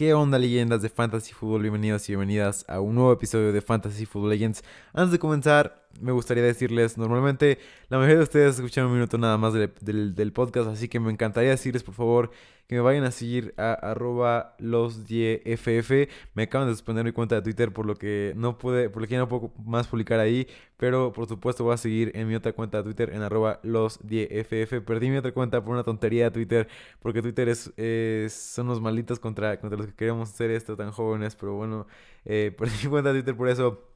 ¿Qué onda leyendas de Fantasy Football? Bienvenidos y bienvenidas a un nuevo episodio de Fantasy Football Legends. Antes de comenzar, me gustaría decirles, normalmente la mayoría de ustedes escuchan un minuto nada más del, podcast, así que me encantaría decirles por favor que me vayan a seguir a arroba los ff Me acaban de suspender mi cuenta de Twitter por lo que no pude, por lo que ya no puedo más publicar ahí, pero por supuesto voy a seguir en mi otra cuenta de Twitter en arroba los ff Perdí mi otra cuenta por una tontería de Twitter, porque Twitter es, son los malitos contra, contra los que queremos hacer esto tan jóvenes, pero bueno, eh, perdí mi cuenta de Twitter por eso.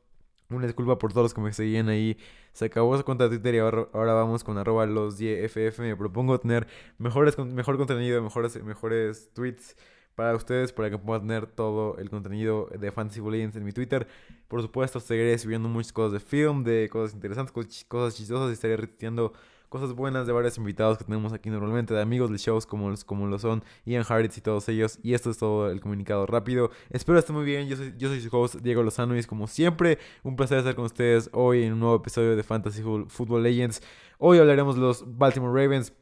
Una disculpa por todos los que me seguían ahí. Se acabó esa cuenta de Twitter y ahora, vamos con arroba los 10FF. Me propongo tener mejores, mejor contenido, mejores, mejores tweets para ustedes, para que puedan tener todo el contenido de Fantasy Legends en mi Twitter. Por supuesto, seguiré subiendo muchas cosas de film, de cosas interesantes, cosas chistosas y estaré repitiendo cosas buenas de varios invitados que tenemos aquí normalmente, de amigos de shows como, los, como lo son Ian Harris y todos ellos. Y esto es todo el comunicado rápido. Espero esté muy bien. Yo soy, yo soy su host Diego Lozano y es como siempre un placer estar con ustedes hoy en un nuevo episodio de Fantasy Football Legends. Hoy hablaremos de los Baltimore Ravens.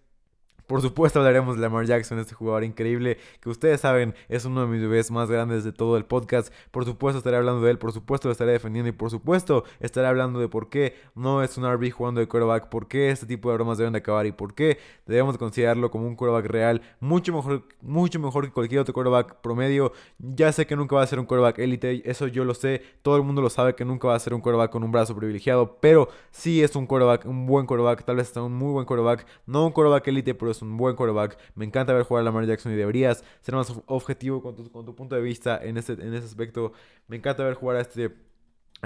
Por supuesto hablaremos de Lamar Jackson, este jugador increíble que ustedes saben es uno de mis bebés más grandes de todo el podcast. Por supuesto estaré hablando de él, por supuesto lo estaré defendiendo y por supuesto estaré hablando de por qué no es un RB jugando de quarterback, por qué este tipo de bromas deben de acabar y por qué debemos considerarlo como un quarterback real, mucho mejor, mucho mejor que cualquier otro quarterback promedio. Ya sé que nunca va a ser un quarterback élite, eso yo lo sé, todo el mundo lo sabe que nunca va a ser un quarterback con un brazo privilegiado, pero sí es un quarterback, un buen quarterback, tal vez está un muy buen quarterback, no un quarterback élite, pero es un buen quarterback. Me encanta ver jugar a Lamar Jackson y deberías ser más objetivo con tu, con tu punto de vista en ese, en ese aspecto. Me encanta ver jugar a este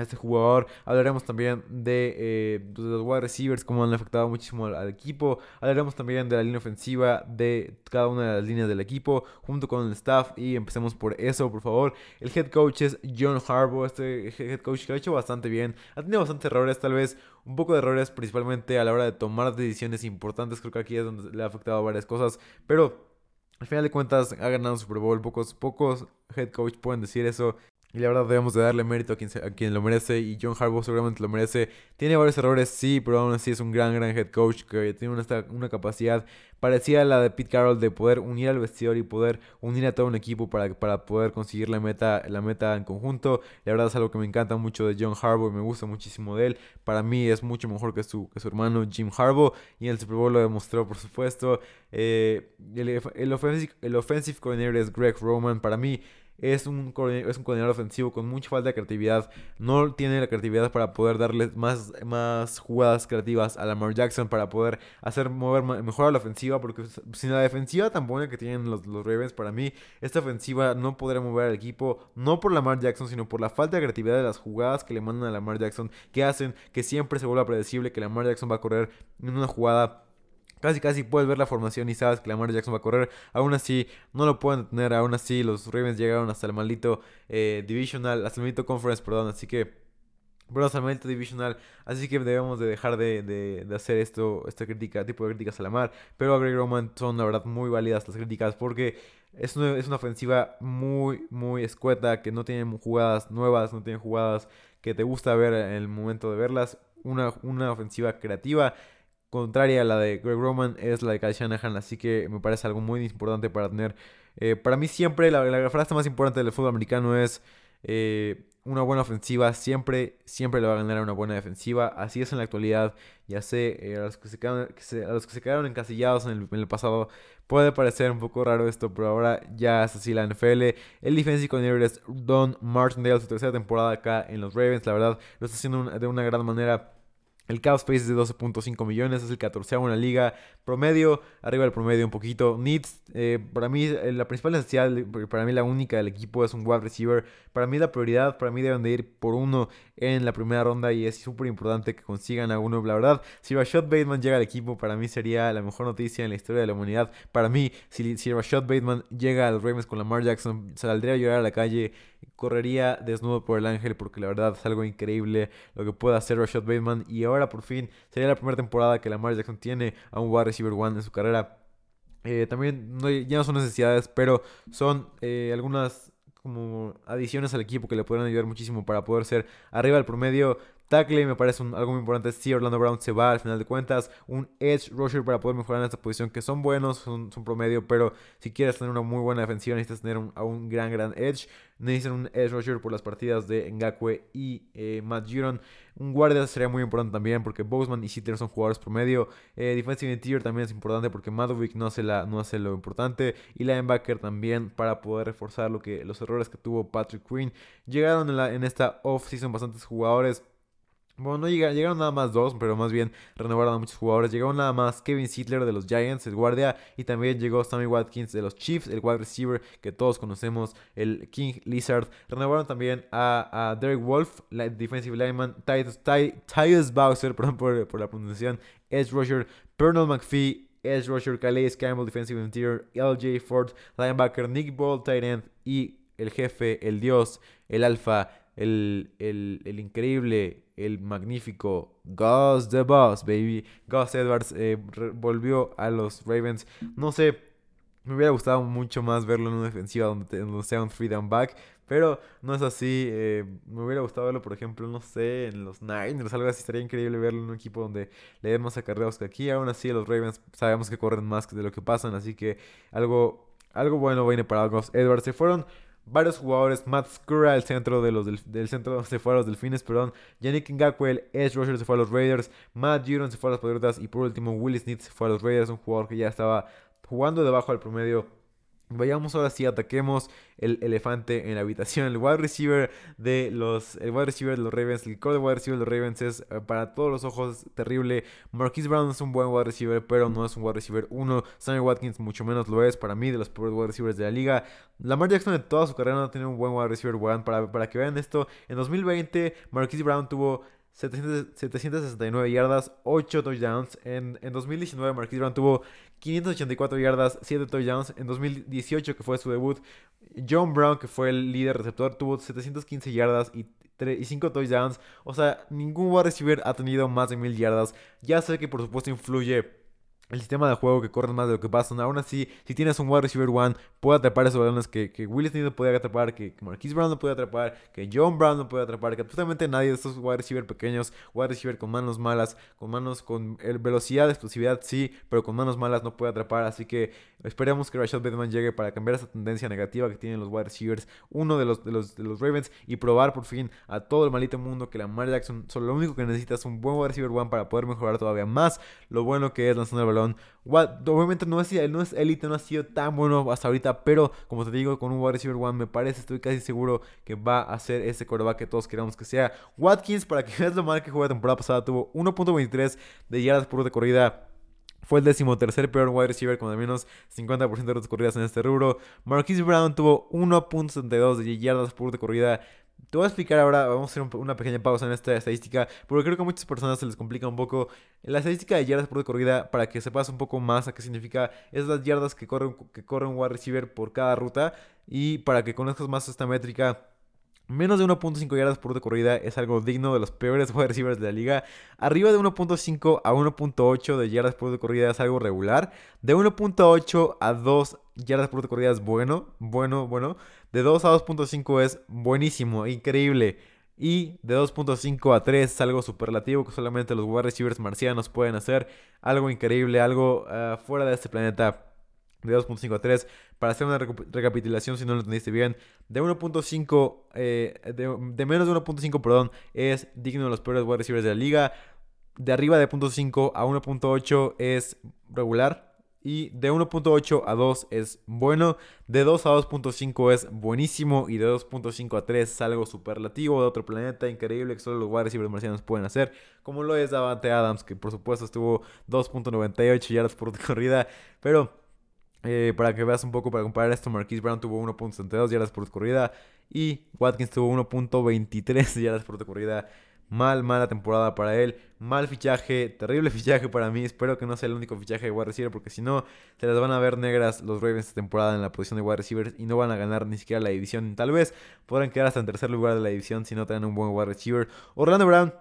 este jugador. Hablaremos también eh, de, los wide receivers, cómo han afectado muchísimo al, equipo. Hablaremos también de la línea ofensiva de cada una de las líneas del equipo, junto con el staff. Y empecemos por eso, por favor. El head coach es John Harbaugh, este head coach que lo ha hecho bastante bien. Ha tenido bastantes errores, tal vez un poco de errores, principalmente a la hora de tomar decisiones importantes. Creo que aquí es donde le ha afectado varias cosas, pero. Al final de cuentas ha ganado Super Bowl, pocos, pocos head coach pueden decir eso. Y la verdad debemos de darle mérito a quien, a quien lo merece y John Harbaugh seguramente lo merece. Tiene varios errores, sí, pero aún así es un gran, gran head coach que tiene una, una capacidad parecida a la de Pete Carroll de poder unir al vestidor y poder unir a todo un equipo para, para poder conseguir la meta, la meta en conjunto. La verdad es algo que me encanta mucho de John Harbaugh y me gusta muchísimo de él. Para mí es mucho mejor que su, que su hermano Jim Harbaugh y el Super Bowl lo demostró, por supuesto. Eh, el, el, offensive, el offensive coordinator es Greg Roman. Para mí es un, es un coordinador ofensivo con mucha falta de creatividad. No tiene la creatividad para poder darle más, más jugadas creativas a Lamar Jackson para poder hacer mover mejor a la ofensiva. Porque sin la defensiva tan buena que tienen los, los Ravens, para mí, esta ofensiva no podrá mover al equipo. No por Lamar Jackson, sino por la falta de creatividad de las jugadas que le mandan a Lamar Jackson. Que hacen que siempre se vuelva predecible que Lamar Jackson va a correr en una jugada Casi casi puedes ver la formación y sabes que Lamar Jackson va a correr. Aún así, no lo pueden tener. Aún así, los Ravens llegaron hasta el maldito eh, Divisional, hasta el maldito Conference, perdón. Así que, bueno, maldito Divisional. Así que debemos de dejar de, de, hacer esto, esta crítica, tipo de críticas a Lamar. Pero a Greg Roman son, la verdad, muy válidas las críticas porque es una, es una ofensiva muy, muy escueta, que no tiene jugadas nuevas, no tiene jugadas que te gusta ver en el momento de verlas. Una, una ofensiva creativa contraria a la de Greg Roman es la de Kyle Shanahan, así que me parece algo muy importante para tener. Eh, para mí siempre la, frase más importante del fútbol americano es eh, una buena ofensiva, siempre, siempre le va a ganar a una buena defensiva. Así es en la actualidad. Ya sé, eh, a, los que se quedaron, a los que se quedaron encasillados en el, pasado puede parecer un poco raro esto, pero ahora ya es así la NFL. El defensive coordinator es Don Martindale, su tercera temporada acá en los Ravens. La verdad, lo está haciendo de una gran manera. El Cap Space de 12.5 millones, es el 14 en la liga. Promedio, arriba del promedio un poquito. Needs, eh, para mí, eh, la principal necesidad, para mí la única del equipo es un wide receiver. Para mí la prioridad, para mí deben de ir por uno en la primera ronda y es súper importante que consigan a uno. La verdad, si Rashad Bateman llega al equipo, para mí sería la mejor noticia en la historia de la humanidad. Para mí, si, si Rashad Bateman llega a los Ravens con Lamar Jackson, saldría a llorar a la calle, correría desnudo por el ángel porque la verdad es algo increíble lo que puede hacer Rashad Bateman. Y ahora por fin sería la primera temporada que Lamar Jackson tiene a un wide receiver one en su carrera. Eh, también ya no son necesidades, pero son eh, algunas como adiciones al equipo que le podrían ayudar muchísimo para poder ser arriba del promedio. Tackle me parece algo muy importante. Si Orlando Brown se va al final de cuentas, un edge rusher para poder mejorar en esta posición, que son buenos, son, promedio, pero si quieres tener una muy buena defensiva, necesitas tener a un gran, gran edge. Necesitan un edge rusher por las partidas de Ngakwe y eh, Matt Giron. Un guardia sería muy importante también porque Boseman y Sitter son jugadores promedio. Eh, defensive interior también es importante porque Madovic no hace, lo importante. Y linebacker también para poder reforzar lo que, los errores que tuvo Patrick Quinn. Llegaron en, en esta off-season bastantes jugadores. Bueno, no llegaron, llegaron, nada más dos, pero más bien renovaron a muchos jugadores. Llegaron nada más Kevin Sittler de los Giants, el guardia, y también llegó Sammy Watkins de los Chiefs, el wide receiver que todos conocemos, el King Lizard. Renovaron también a, Derek Wolf, la defensive lineman, Tyus Bowser, perdón por, por, la pronunciación, Edge Rusher, Pernell McPhee, Edge Rusher, Calais Campbell, defensive interior, LJ Ford, linebacker, Nick Ball, tight y el jefe, el dios, el alfa, el, el, el increíble el magnífico Gus the Boss, baby. Gus Edwards eh, volvió a los Ravens. No sé, me hubiera gustado mucho más verlo en una defensiva donde, sea un free down back. Pero no es así. Eh, me hubiera gustado verlo, por ejemplo, no sé, en los Niners, algo así. Estaría increíble verlo en un equipo donde le den más acarreos que aquí. Aún así, los Ravens sabemos que corren más de lo que pasan. Así que algo, algo bueno viene para Gus Edwards. Se fueron varios jugadores. Matt Skura, el centro de los del, centro se fue a los Delfines, perdón. Yannick Ngakwe, el Edge Rusher, se fue a los Raiders. Matt Giron se fue a los Patriotas. Y por último, Willis Smith se fue a los Raiders. Un jugador que ya estaba jugando debajo del promedio Vayamos ahora sí, ataquemos el elefante en la habitación. El wide receiver de los, el wide receiver de los Ravens, el core de wide receiver de los Ravens es eh, para todos los ojos terrible. Marquise Brown es un buen wide receiver, pero no es un wide receiver 1. Sammy Watkins mucho menos lo es para mí, de los peores wide receivers de la liga. Lamar Jackson de toda su carrera no ha tenido un buen wide receiver one. Para, para que vean esto, en 2020 Marquise Brown tuvo 769 yardas, 8 touchdowns. En, en 2019 Marquise Brown tuvo 584 yardas, 7 touchdowns. En 2018, que fue su debut, John Brown, que fue el líder receptor, tuvo 715 yardas y, y 5 touchdowns. O sea, ningún wide receiver ha tenido más de 1000 yardas. Ya sé que por supuesto influye el sistema de juego que corren más de lo que pasan. Aún así, si tienes un wide receiver one, puede atrapar esos balones que, que Will Smith no puede atrapar, que, Marquise Brown no puede atrapar, que John Brown no puede atrapar, que absolutamente nadie de estos wide receiver pequeños, wide receiver con manos malas, con manos con velocidad, explosividad, sí, pero con manos malas no puede atrapar. Así que esperemos que Rashad Bateman llegue para cambiar esa tendencia negativa que tienen los wide receivers, uno de los, de los, de los Ravens, y probar por fin a todo el maldito mundo que la Lamar Jackson solo lo único que necesita es un buen wide receiver one para poder mejorar todavía más lo bueno que es lanzando el balón obviamente no es, no es no ha sido tan bueno hasta ahorita, pero como te digo, con un wide receiver one me parece, estoy casi seguro que va a ser ese coreback que todos queramos que sea. Watkins, para que veas lo mal que jugó la temporada pasada, tuvo 1.23 de yardas por de corrida. Fue el décimo tercer peor wide receiver con al menos 50% de rutas corridas en este rubro. Marquise Brown tuvo 1.72 de yardas por de corrida. Te voy a explicar ahora, vamos a hacer una pequeña pausa en esta estadística, porque creo que a muchas personas se les complica un poco. La estadística de yardas por corrida, para que sepas un poco más a qué significa, es las yardas que corre, que corre un wide receiver por cada ruta. Y para que conozcas más esta métrica, Menos de 1.5 yardas por corrida es algo digno de los peores wide receivers de la liga. Arriba de 1.5 a 1.8 de yardas por corrida es algo regular. De 1.8 a 2 yardas por corrida es bueno, bueno, bueno. De 2 a 2.5 es buenísimo, increíble. Y de 2.5 a 3 es algo superlativo que solamente los wide receivers marcianos pueden hacer. Algo increíble, algo ah, fuera de este planeta de 2.5 a 3. Para hacer una recapitulación, si no lo entendiste bien, de 1.5, eh, de, menos de 1.5, perdón, es digno de los peores wide receivers de la liga. De arriba de 0.5 a 1.8 es regular. Y de 1.8 a 2 es bueno. De 2 a 2.5 es buenísimo. Y de 2.5 a 3 es algo superlativo de otro planeta increíble que solo los wide receivers marcianos pueden hacer. Como lo es Davante Adams, que por supuesto estuvo 2.98 yardas por corrida. Pero eh, para que veas un poco, para comparar esto, Marquise Brown tuvo 1.72 yardas por corrida y Watkins tuvo 1.23 yardas por corrida. Mal, mala temporada para él. Mal fichaje, terrible fichaje para mí. Espero que no sea el único fichaje de wide receiver, porque si no, se les van a ver negras los Ravens esta temporada en la posición de wide receiver y no van a ganar ni siquiera la división. Tal vez podrán quedar hasta en tercer lugar de la división si no tienen un buen wide receiver. Orlando Brown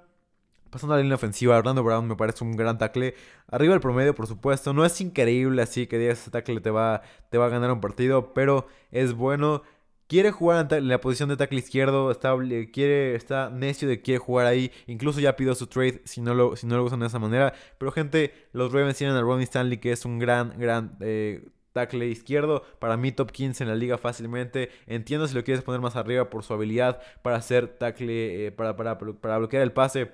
Pasando a la línea ofensiva, Orlando Brown me parece un gran tackle. Arriba del promedio, por supuesto. No es increíble así que digas ese tackle te va, te va a ganar un partido, pero es bueno. Quiere jugar en la posición de tackle izquierdo, está, quiere, está necio de quiere jugar ahí, incluso ya pidió su trade si no, lo, si no lo usan de esa manera, pero gente, los Ravens tienen a Ronnie Stanley que es un gran, gran... Eh, tackle izquierdo, para mí top 15 en la liga fácilmente. Entiendo si lo quieres poner más arriba por su habilidad para hacer tackle, eh, para, para, para bloquear el pase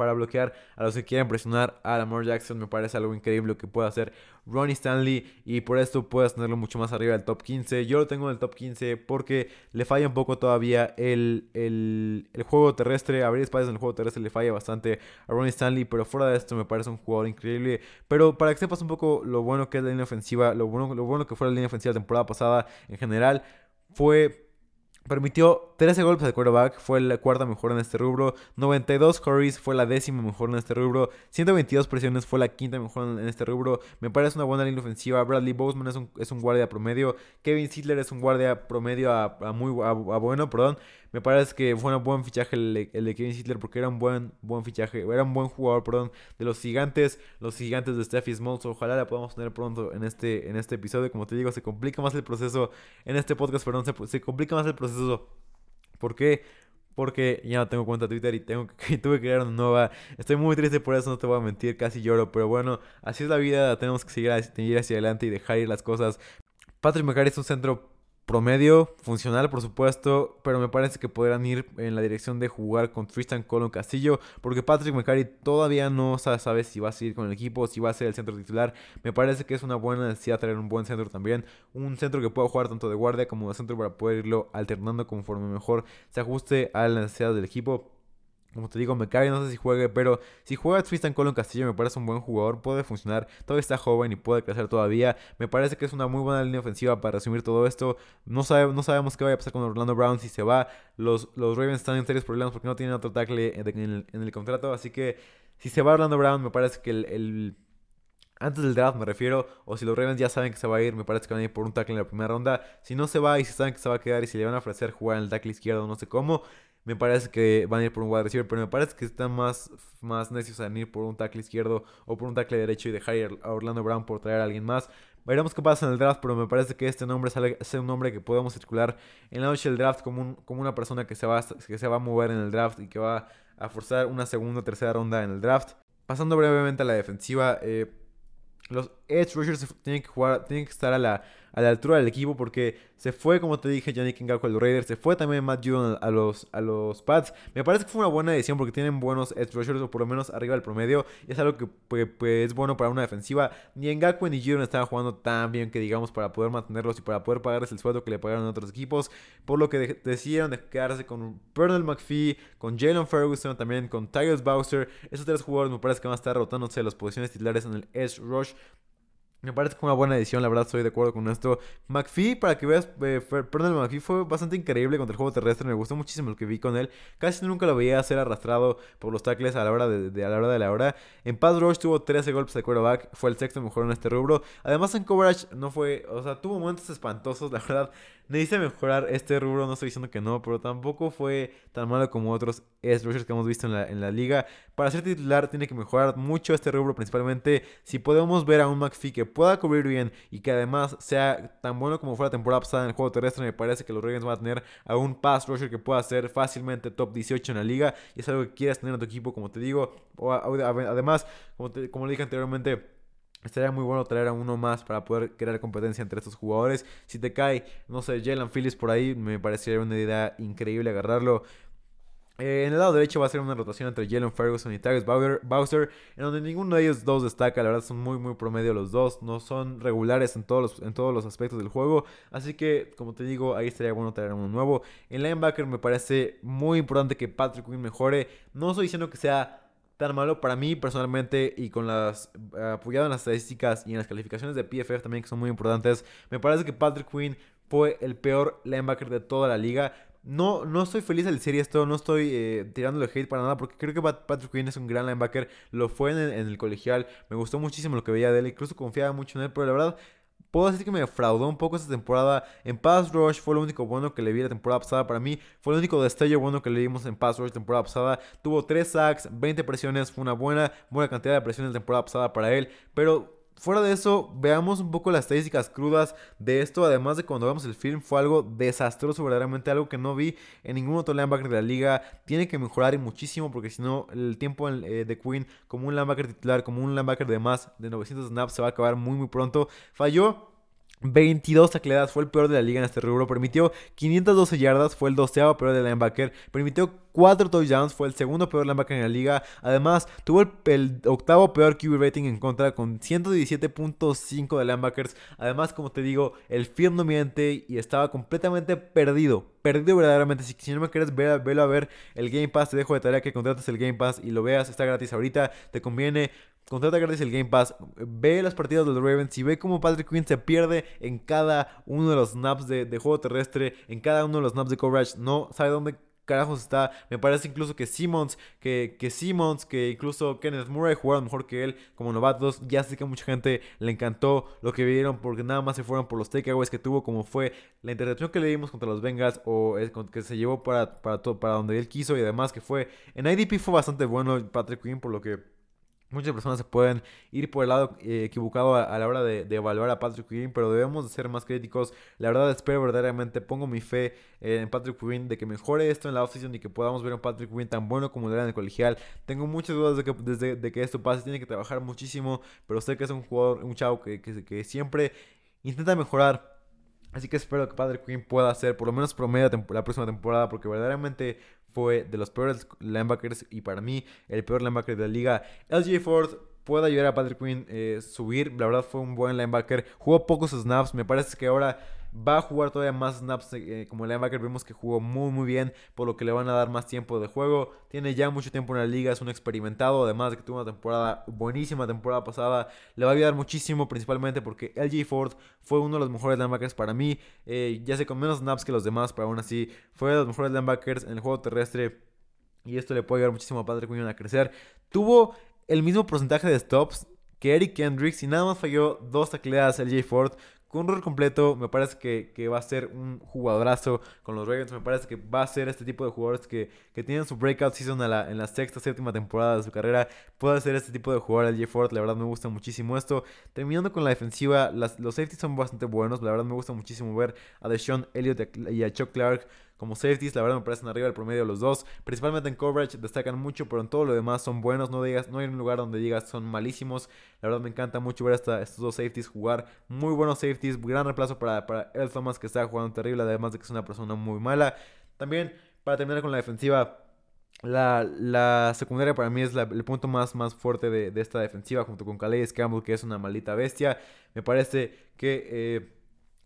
para bloquear a los que quieren presionar a Lamar Jackson. Me parece algo increíble que puede hacer Ronnie Stanley y por esto puedes tenerlo mucho más arriba del top 15. Yo lo tengo en el top 15 porque le falla un poco todavía el, el, el juego terrestre. Abrir espacios en el juego terrestre le falla bastante a Ronnie Stanley, pero fuera de esto me parece un jugador increíble. Pero para que sepas un poco lo bueno que es la línea ofensiva, lo bueno, lo bueno que fue la línea ofensiva la temporada pasada en general, fue Permitió 13 golpes de quarterback, fue la cuarta mejor en este rubro. 92 hurries, fue la décima mejor en este rubro. 122 presiones, fue la quinta mejor en este rubro. Me parece una buena línea ofensiva. Bradley Boseman es un, es un guardia promedio. Kevin Sidler es un guardia promedio a, muy a bueno, perdón. Me parece que fue un buen fichaje el, de Kevin Hitler porque era un buen, buen fichaje, era un buen jugador, perdón, de los gigantes, los gigantes de Steffi Smalls. Ojalá la podamos tener pronto en este, en este episodio. Como te digo, se complica más el proceso en este podcast, perdón, se, se complica más el proceso. ¿Por qué? porque ya no tengo cuenta de Twitter y tengo que, tuve que crear una nueva. Estoy muy triste por eso, no te voy a mentir, casi lloro, pero bueno, así es la vida, tenemos que seguir, seguir hacia adelante y dejar ir las cosas. Patrick McCarry es un centro promedio, funcional por supuesto, pero me parece que podrán ir en la dirección de jugar con Tristan Colon Castillo, porque Patrick McCarry todavía no sabe si va a seguir con el equipo, si va a ser el centro titular. Me parece que es una buena necesidad tener un buen centro también, un centro que pueda jugar tanto de guardia como de centro para poder irlo alternando conforme mejor se ajuste a las necesidades del equipo. Como te digo, me cae, no sé si juegue, pero si juega Tristan Colon Castillo me parece un buen jugador, puede funcionar, todavía está joven y puede crecer todavía. Me parece que es una muy buena línea ofensiva para resumir todo esto. No, sabe, no sabemos qué vaya a pasar con Orlando Brown si se va. Los, los Ravens están en serios problemas porque no tienen otro tackle en el, contrato, así que si se va Orlando Brown me parece que el, antes del draft me refiero, o si los Ravens ya saben que se va a ir, me parece que van a ir por un tackle en la primera ronda. Si no se va y si saben que se va a quedar y si le van a ofrecer jugar en el tackle izquierdo, no sé cómo, me parece que van a ir por un wide receiver, pero me parece que están más, más necios en ir por un tackle izquierdo o por un tackle derecho y dejar a Orlando Brown por traer a alguien más. Veremos qué pasa en el draft, pero me parece que este nombre sale, es un nombre que podemos circular en la noche del draft como, como una persona que se, va, que se va a mover en el draft y que va a forzar una segunda o tercera ronda en el draft. Pasando brevemente a la defensiva, eh, los edge rushers tienen que jugar, tienen que estar a la altura del equipo porque se fue, como te dije, Yannick Ngakwe a los Raiders, se fue también Matt Judon a los, a Pats. Me parece que fue una buena decisión porque tienen buenos edge rushers o por lo menos arriba del promedio y es algo que es bueno para una defensiva. Ni Ngakwe ni Judon estaban jugando tan bien que digamos para poder mantenerlos y para poder pagarles el sueldo que le pagaron a otros equipos, por lo que decidieron de quedarse con Bernal McPhee, con Jalen Ferguson, también con Tyrus Bowser. Esos tres jugadores me parece que van a estar rotándose las posiciones titulares en el edge rush. Me parece que una buena edición, la verdad estoy de acuerdo con esto. McPhee, para que veas, eh, perdón, McPhee fue bastante increíble contra el juego terrestre, me gustó muchísimo lo que vi con él. Casi nunca lo veía ser arrastrado por los tackles a la hora de, a la hora de la hora. En pass rush tuvo 13 golpes de quarterback, fue el sexto mejor en este rubro. Además en coverage no fue, o sea, tuvo momentos espantosos, la verdad. Necesita mejorar este rubro, no estoy diciendo que no, pero tampoco fue tan malo como otros edge rushers que hemos visto en la, en la liga. Para ser titular tiene que mejorar mucho este rubro, principalmente si podemos ver a un McPhee que pueda cubrir bien y que además sea tan bueno como fue la temporada pasada en el juego terrestre, me parece que los Ravens van a tener a un pass rusher que pueda ser fácilmente top 18 en la liga y es algo que quieras tener en tu equipo, como te digo. además, como, como le dije anteriormente, Estaría muy bueno traer a uno más para poder crear competencia entre estos jugadores. Si te cae, no sé, Jalen Phillips por ahí, me parecería una idea increíble agarrarlo. Eh, en el lado derecho va a ser una rotación entre Jalen Ferguson y Tyrus Bowser, en donde ninguno de ellos dos destaca. La verdad son muy, muy promedio los dos. No son regulares en todos los, en todos los aspectos del juego. Así que, como te digo, ahí estaría bueno traer uno nuevo. En linebacker me parece muy importante que Patrick Quinn mejore. No estoy diciendo que sea tan malo para mí personalmente y con las apoyado en las estadísticas y en las calificaciones de PFF también que son muy importantes. Me parece que Patrick Quinn fue el peor linebacker de toda la liga. No, no estoy feliz al decir esto, no estoy eh, tirándole hate para nada, porque creo que Patrick Quinn es un gran linebacker. Lo fue en el colegial, me gustó muchísimo lo que veía de él, incluso confiaba mucho en él, pero la verdad Puedo decir que me defraudó un poco esta temporada. En Pass Rush fue lo único bueno que le vi la temporada pasada. Para mí fue el único destello bueno que le vimos en Pass Rush la temporada pasada. Tuvo 3 sacks, 20 presiones. Fue una buena, buena cantidad de presiones la temporada pasada para él. Pero Fuera de eso, veamos un poco las estadísticas crudas de esto. Además de cuando vemos el film, fue algo desastroso, verdaderamente algo que no vi en ningún otro linebacker de la liga. Tiene que mejorar muchísimo porque si no, el tiempo eh, de Quinn como un linebacker titular, como un linebacker de más de 900 snaps, se va a acabar muy, muy pronto. Falló 22 tacleadas, fue el peor de la liga en este rubro. Permitió 512 yardas, fue el doceavo peor de linebacker. Permitió 4 touchdowns, fue el segundo peor linebacker en la liga. Además, tuvo el, octavo peor QB rating en contra con 117.5 de linebackers. Además, como te digo, el film no miente y estaba completamente perdido. Perdido verdaderamente. Si, no me quieres ver, verlo a ver el Game Pass, te dejo de tarea que contrates el Game Pass y lo veas. Está gratis ahorita. Te conviene. Contrata gratis el Game Pass, ve las partidas de los Ravens y ve cómo Patrick Quinn se pierde en cada uno de los snaps de, juego terrestre, en cada uno de los snaps de coverage. No sabe dónde carajos está. Me parece incluso que Simmons, que, que Simmons, que incluso Kenneth Murray jugaron mejor que él como novatos. Ya sé que a mucha gente le encantó lo que vieron porque nada más se fueron por los takeaways que tuvo, como fue la intercepción que le dimos contra los Bengals o que se llevó para, para, todo, para donde él quiso y además que fue en IDP fue bastante bueno Patrick Quinn por lo que Muchas personas se pueden ir por el lado eh, equivocado a, la hora de, evaluar a Patrick Quinn, pero debemos de ser más críticos. La verdad espero verdaderamente, pongo mi fe en Patrick Quinn de que mejore esto en la offseason y que podamos ver un Patrick Quinn tan bueno como lo era en el colegial. Tengo muchas dudas de que, desde, de que esto pase, tiene que trabajar muchísimo, pero sé que es un jugador, un chavo que, que, siempre intenta mejorar. Así que espero que Patrick Quinn pueda hacer por lo menos promedio la próxima temporada porque verdaderamente fue de los peores linebackers y para mí el peor linebacker de la liga. LJ Ford puede ayudar a Patrick Quinn eh, subir. La verdad fue un buen linebacker. Jugó pocos snaps. Me parece que ahora va a jugar todavía más snaps eh, como linebacker. Vemos que jugó muy muy bien, por lo que le van a dar más tiempo de juego. Tiene ya mucho tiempo en la liga, es un experimentado, además de que tuvo una temporada buenísima temporada pasada. Le va a ayudar muchísimo, principalmente porque LG Ford fue uno de los mejores linebackers para mí. Eh, ya sé, con menos snaps que los demás, pero aún así fue de los mejores linebackers en el juego terrestre. Y esto le puede ayudar muchísimo a Patrick Quinn a crecer. Tuvo el mismo porcentaje de stops que Eric Kendricks y nada más falló dos tacleadas LJ Ford con un rol completo, me parece que, va a ser un jugadorazo con los Ravens. Me parece que va a ser este tipo de jugadores que, que tienen su breakout season en la sexta, séptima temporada de su carrera. Puede ser este tipo de jugador, el Jeff Ford. La verdad me gusta muchísimo esto. Terminando con la defensiva, los safeties son bastante buenos. La verdad me gusta muchísimo ver a Deshaun Elliott y a Chuck Clark como safeties, la verdad me parecen arriba del promedio los dos. Principalmente en coverage destacan mucho, pero en todo lo demás son buenos. No, digas, no hay un lugar donde digas son malísimos. La verdad me encanta mucho ver a estos dos safeties jugar. Muy buenos safeties, gran reemplazo para, para El Thomas que está jugando terrible, además de que es una persona muy mala. También, para terminar con la defensiva, la, secundaria para mí es el punto más, más fuerte de, esta defensiva, junto con Calais Campbell, que es una maldita bestia. Me parece que eh,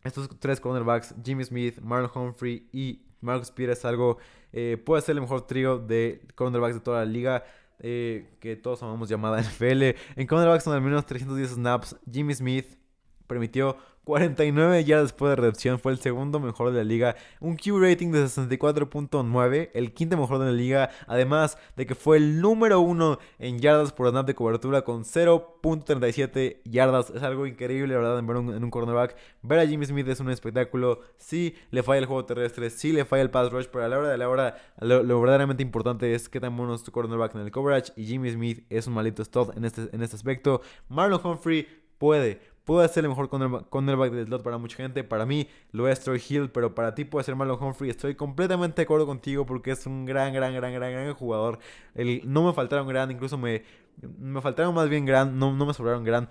estos tres cornerbacks, Jimmy Smith, Marlon Humphrey y Marcus Peters algo, eh, puede ser el mejor trío de cornerbacks de toda la liga. Eh, que todos amamos llamada NFL. En cornerbacks son al menos 310 snaps. Jimmy Smith permitió 49 yardas después de recepción, fue el segundo mejor de la liga. Un Q rating de 64.9, el quinto mejor de la liga. Además de que fue el número uno en yardas por snap de cobertura con 0.37 yardas. Es algo increíble, la verdad, en ver un, en un cornerback. Ver a Jimmy Smith es un espectáculo. Sí, le falla el juego terrestre, sí le falla el pass rush, pero a la hora de la hora, lo, verdaderamente importante es que tan bueno tu cornerback en el coverage. Y Jimmy Smith es un malito stud en este, en este aspecto. Marlon Humphrey puede Puede ser el mejor cornerback del slot para mucha gente. Para mí lo es Troy Hill, pero para ti puede ser Marlon Humphrey. Estoy completamente de acuerdo contigo porque es un gran, gran, gran, gran, gran jugador. El, no me faltaron gran, incluso me, me faltaron más bien gran, no, no me sobraron gran.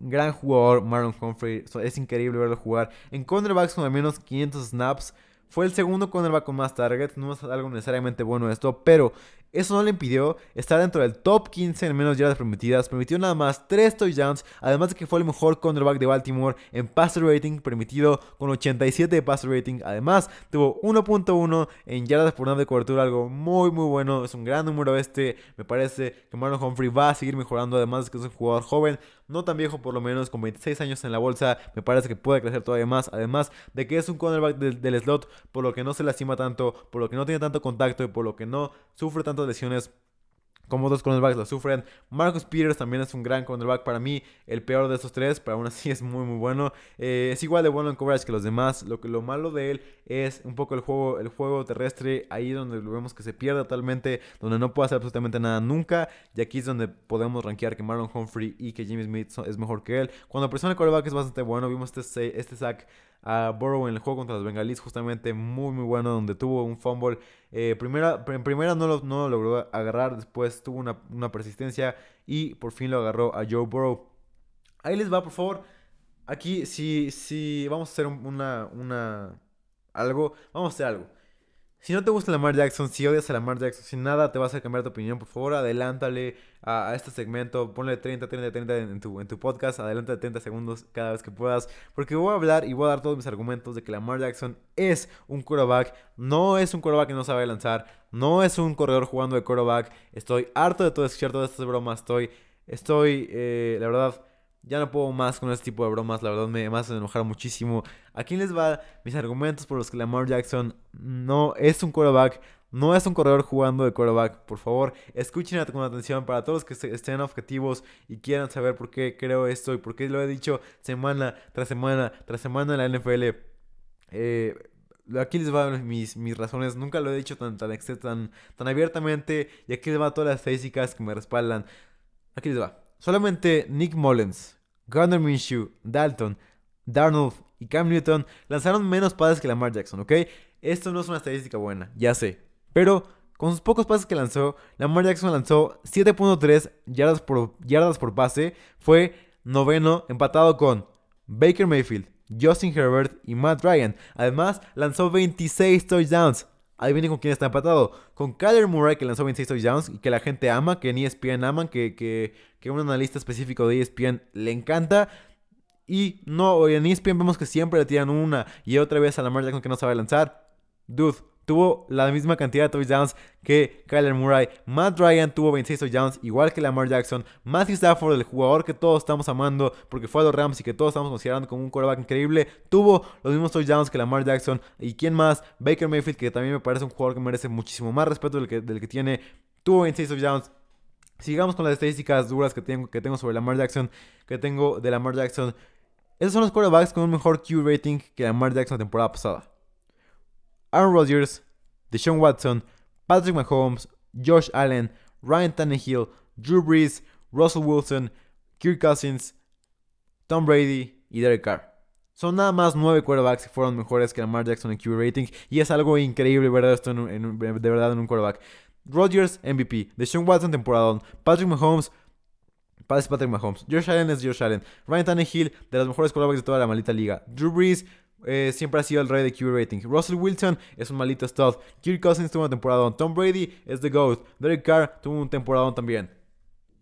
Gran jugador, Marlon Humphrey. Es increíble verlo jugar. En cornerbacks con al menos 500 snaps. Fue el segundo cornerback con más targets. No es algo necesariamente bueno esto, pero eso no le impidió estar dentro del top 15 en menos yardas permitidas. Permitió nada más 3 touchdowns. Además de que fue el mejor cornerback de Baltimore en passer rating permitido con 87 de passer rating. Además, tuvo 1.1 en yardas por nada de cobertura. Algo muy, muy bueno. Es un gran número este. Me parece que Marlon Humphrey va a seguir mejorando. Además de que es un jugador joven. No tan viejo por lo menos, con 26 años en la bolsa. Me parece que puede crecer todavía más. Además de que es un cornerback del, del slot. Por lo que no se lastima tanto. Por lo que no tiene tanto contacto. Y por lo que no sufre tanto lesiones como dos cornerbacks la sufren. Marcus Peters también es un gran cornerback para mí, el peor de esos tres, pero aún así es muy muy bueno. Eh, es igual de bueno en coverage que los demás. Lo, lo malo de él es un poco el juego, el juego terrestre, ahí donde vemos que se pierde totalmente, donde no puede hacer absolutamente nada nunca. Y aquí es donde podemos rankear que Marlon Humphrey y que Jimmy Smith es mejor que él. Cuando presiona el quarterback es bastante bueno. Vimos este, este sack a Burrow en el juego contra los Bengalis, justamente muy muy bueno, donde tuvo un fumble. Eh, primera, en primera no lo, no lo logró agarrar, después tuvo una, una, persistencia y por fin lo agarró a Joe Burrow. Ahí les va, por favor. Aquí, si, si vamos a hacer una, una, algo, vamos a hacer algo. Si no te gusta Lamar Jackson, si odias a Lamar Jackson, si nada te vas a cambiar tu opinión, por favor, adelántale a, este segmento. Ponle 30, 30, 30 en tu, en tu podcast. Adelanta 30 segundos cada vez que puedas. Porque voy a hablar y voy a dar todos mis argumentos de que Lamar Jackson es un quarterback. No es un quarterback que no sabe lanzar. No es un corredor jugando de quarterback. Estoy harto de todo escuchar todas estas bromas. Estoy, estoy, eh, la verdad ya no puedo más con este tipo de bromas, la verdad me, me hace enojar muchísimo. ¿A quién les va mis argumentos por los que Lamar Jackson no es un quarterback? No es un corredor jugando de quarterback. Por favor, escuchen con atención para todos los que estén objetivos y quieran saber por qué creo esto y por qué lo he dicho semana tras semana tras semana en la NFL. Eh, aquí les van mis, mis razones. Nunca lo he dicho tan, tan, tan, tan abiertamente. Y aquí les va todas las estadísticas que me respaldan. Aquí les va. Solamente Nick Mullens, Gunnar Minshew, Dalton, Darnold y Cam Newton lanzaron menos pases que Lamar Jackson, ¿ok? Esto no es una estadística buena, ya sé. Pero con sus pocos pases que lanzó, Lamar Jackson lanzó 7.3 yardas por, yardas por pase. Fue noveno, empatado con Baker Mayfield, Justin Herbert y Matt Ryan. Además, lanzó 26 touchdowns. Ahí viene con quién está empatado. Con Kyler Murray, que lanzó 26 touchdowns y que la gente ama, que en ESPN aman, que, que, que un analista específico de ESPN le encanta. Y no, en ESPN vemos que siempre le tiran una y otra vez a Lamar Jackson que no sabe lanzar. Dude, tuvo la misma cantidad de touchdowns que Kyler Murray. Matt Ryan tuvo 26 touchdowns, igual que Lamar Jackson. Matthew Stafford, el jugador que todos estamos amando porque fue a los Rams y que todos estamos considerando como un quarterback increíble, tuvo los mismos touchdowns que Lamar Jackson. ¿Y quién más? Baker Mayfield, que también me parece un jugador que merece muchísimo más respeto del que, del que tiene. Tuvo 26 touchdowns. Sigamos con las estadísticas duras que tengo, que tengo sobre Lamar Jackson, que tengo de Lamar Jackson. Esos son los quarterbacks con un mejor Q rating que Lamar Jackson la temporada pasada. Aaron Rodgers, Deshaun Watson, Patrick Mahomes, Josh Allen, Ryan Tannehill, Drew Brees, Russell Wilson, Kirk Cousins, Tom Brady y Derek Carr. Son nada más nueve quarterbacks que fueron mejores que Lamar Jackson en Q rating. Y es algo increíble ver esto en, de verdad en un quarterback. Rodgers, MVP. Deshaun Watson, temporada. Patrick Mahomes, Patrick Mahomes. Josh Allen es Josh Allen. Ryan Tannehill, de los mejores quarterbacks de toda la maldita liga. Drew Brees, eh, siempre ha sido el rey de Q rating. Russell Wilson es un malito stud. Kirk Cousins tuvo una temporada. Tom Brady es the GOAT. Derek Carr tuvo un temporada también.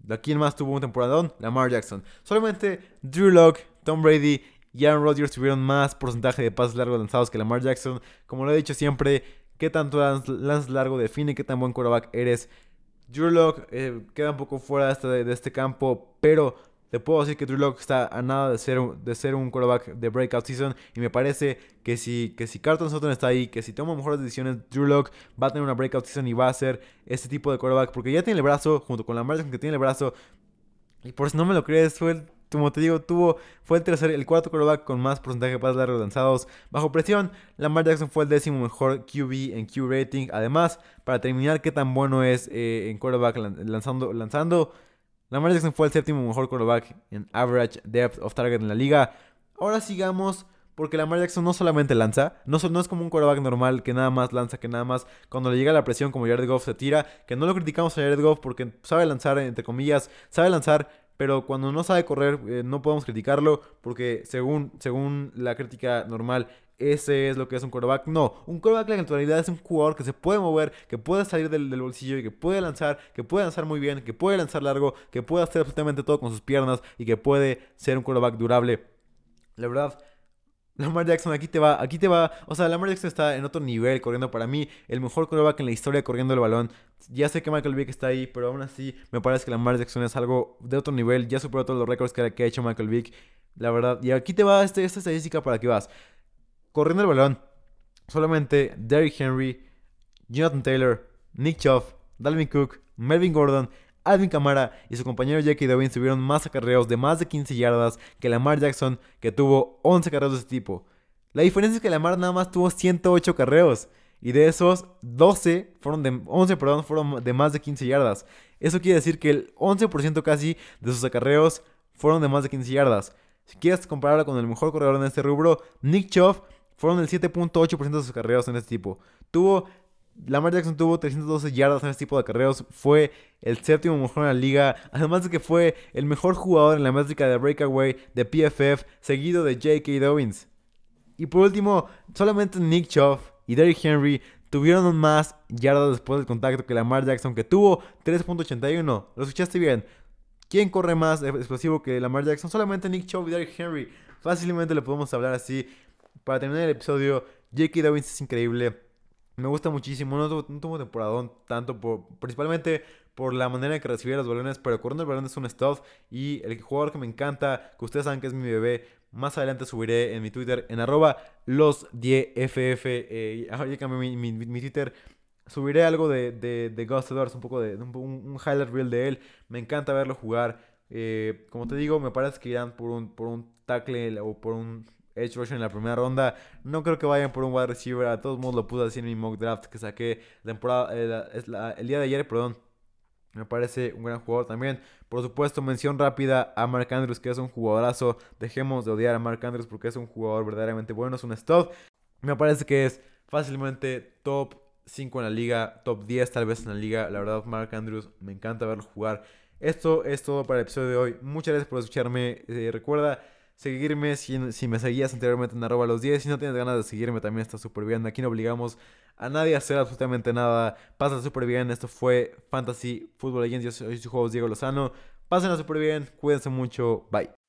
¿De quién más tuvo un temporada? Lamar Jackson. Solamente Drew Locke, Tom Brady y Aaron Rodgers tuvieron más porcentaje de pases largos lanzados que Lamar Jackson. Como lo he dicho siempre, qué tanto lanzas largo define qué tan buen quarterback eres. Drew Locke eh, queda un poco fuera de este, de este campo, pero te puedo decir que Drew Locke está a nada de ser, de ser un quarterback de breakout season. Y me parece que si, que si Carlton Sutton está ahí, que si toma mejores decisiones, Drew Locke va a tener una breakout season y va a ser este tipo de quarterback. Porque ya tiene el brazo, junto con la Jackson que tiene el brazo. Y por si no me lo crees, fue el, como te digo, tuvo, fue el tercer, el cuarto quarterback con más porcentaje de pases largos lanzados bajo presión. Lamar Jackson fue el décimo mejor QB en Q rating. Además, para terminar, qué tan bueno es eh, en quarterback lanzando, lanzando Lamar Jackson fue el séptimo mejor quarterback en average depth of target en la liga. Ahora sigamos porque Lamar Jackson no solamente lanza, no, es como un quarterback normal que nada más lanza, que nada más cuando le llega la presión como Jared Goff se tira, que no lo criticamos a Jared Goff porque sabe lanzar, entre comillas, sabe lanzar, pero cuando no sabe correr eh, no podemos criticarlo porque según, según la crítica normal ese es lo que es un quarterback. No, un quarterback la actualidad es un jugador que se puede mover, que puede salir del, bolsillo y que puede lanzar, que puede lanzar muy bien, que puede lanzar largo, que puede hacer absolutamente todo con sus piernas y que puede ser un quarterback durable. La verdad, Lamar Jackson aquí te va, aquí te va, o sea, Lamar Jackson está en otro nivel corriendo para mí, el mejor quarterback en la historia corriendo el balón. Ya sé que Michael Vick está ahí, pero aún así me parece que Lamar Jackson es algo de otro nivel, ya superó todos los récords que, ha hecho Michael Vick, la verdad. Y aquí te va este, esta estadística para que vas corriendo el balón, solamente Derrick Henry, Jonathan Taylor, Nick Chubb, Dalvin Cook, Melvin Gordon, Alvin Kamara y su compañero Jackie Dobbins tuvieron más acarreos de más de 15 yardas que Lamar Jackson, que tuvo 11 acarreos de ese tipo. La diferencia es que Lamar nada más tuvo 108 carreos. Y de esos, 12 fueron de, 11 perdón, fueron de más de 15 yardas. Eso quiere decir que el 11% casi de sus acarreos fueron de más de 15 yardas. Si quieres compararlo con el mejor corredor en este rubro, Nick Chubb, fueron el 7.8% de sus acarreos en este tipo. Tuvo Lamar Jackson tuvo 312 yardas en este tipo de acarreos. Fue el séptimo mejor en la liga. Además de que fue el mejor jugador en la métrica de breakaway de PFF, seguido de J.K. Dobbins. Y por último, solamente Nick Chubb y Derrick Henry tuvieron más yardas después del contacto que Lamar Jackson, que tuvo 3.81. Lo escuchaste bien. ¿Quién corre más explosivo que Lamar Jackson? Solamente Nick Chubb y Derrick Henry. Fácilmente le podemos hablar así. Para terminar el episodio, J.K. Dobbins es increíble. Me gusta muchísimo. No, tuvo temporadón tanto por, principalmente por la manera en que recibía los balones, pero corriendo el balón es un stuff. Y el jugador que me encanta, que ustedes saben que es mi bebé, más adelante subiré en mi Twitter, en arroba los 10FF. Eh, ya cambié mi, Twitter. Subiré algo de, de, de Gus Edwards, un poco de un, highlight reel de él. Me encanta verlo jugar. Eh, como te digo, me parece que irán por un, por un tackle o por un edge rusher en la primera ronda. No creo que vayan por un wide receiver. A todos modos lo puse así en mi mock draft que saqué temporada, eh, el día de ayer, perdón. Me parece un gran jugador también. Por supuesto, mención rápida a Mark Andrews, que es un jugadorazo. Dejemos de odiar a Mark Andrews porque es un jugador verdaderamente bueno, es un stud. Me parece que es fácilmente top 5 en la liga, top 10 tal vez en la liga. La verdad, Mark Andrews, me encanta verlo jugar. Esto es todo para el episodio de hoy. Muchas gracias por escucharme. Eh, recuerda seguirme si, si, me seguías anteriormente en arroba los 10. Si no tienes ganas de seguirme, también está súper bien. Aquí no obligamos a nadie a hacer absolutamente nada. Pasa súper bien. Esto fue Fantasy Football Legends. Yo soy su juego Diego Lozano. Pásenla súper bien. Cuídense mucho. Bye.